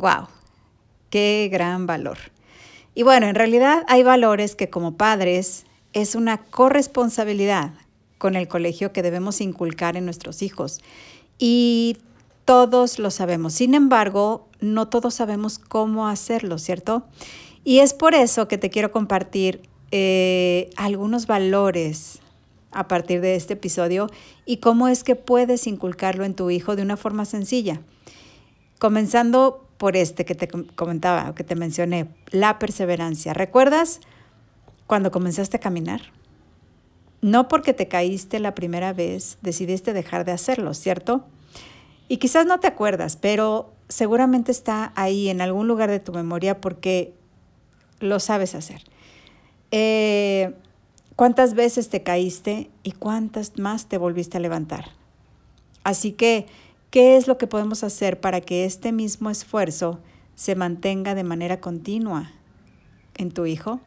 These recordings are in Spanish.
¡Wow! ¡Qué gran valor! Y bueno, en realidad hay valores que como padres es una corresponsabilidad con el colegio que debemos inculcar en nuestros hijos. Y todos lo sabemos. Sin embargo, no todos sabemos cómo hacerlo, ¿cierto? Y es por eso que te quiero compartir eh, algunos valores a partir de este episodio y cómo es que puedes inculcarlo en tu hijo de una forma sencilla. Comenzando por este que te comentaba, que te mencioné, la perseverancia. ¿Recuerdas cuando comenzaste a caminar? No porque te caíste la primera vez, decidiste dejar de hacerlo, ¿cierto? Y quizás no te acuerdas, pero seguramente está ahí en algún lugar de tu memoria porque lo sabes hacer. Eh, ¿Cuántas veces te caíste y cuántas más te volviste a levantar? Así que ¿Qué es lo que podemos hacer para que este mismo esfuerzo se mantenga de manera continua en tu hijo?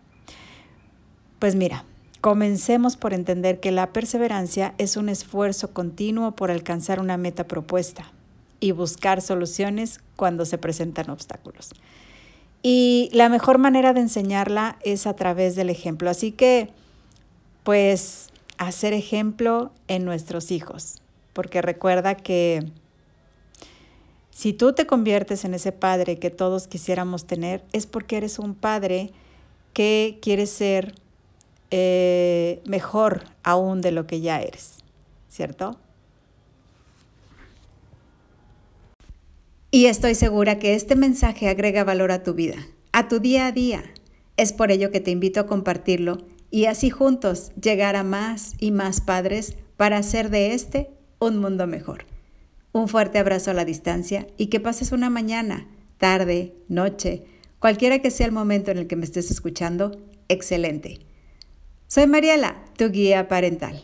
Pues mira, comencemos por entender que la perseverancia es un esfuerzo continuo por alcanzar una meta propuesta y buscar soluciones cuando se presentan obstáculos. Y la mejor manera de enseñarla es a través del ejemplo. Así que, pues, hacer ejemplo en nuestros hijos, porque recuerda que si tú te conviertes en ese padre que todos quisiéramos tener, es porque eres un padre que quiere ser eh, mejor aún de lo que ya eres, ¿cierto? Y estoy segura que este mensaje agrega valor a tu vida, a tu día a día. Es por ello que te invito a compartirlo y así juntos llegar a más y más padres para hacer de este un mundo mejor. Un fuerte abrazo a la distancia y que pases una mañana, tarde, noche, cualquiera que sea el momento en el que me estés escuchando, excelente. Soy Mariela, tu guía parental.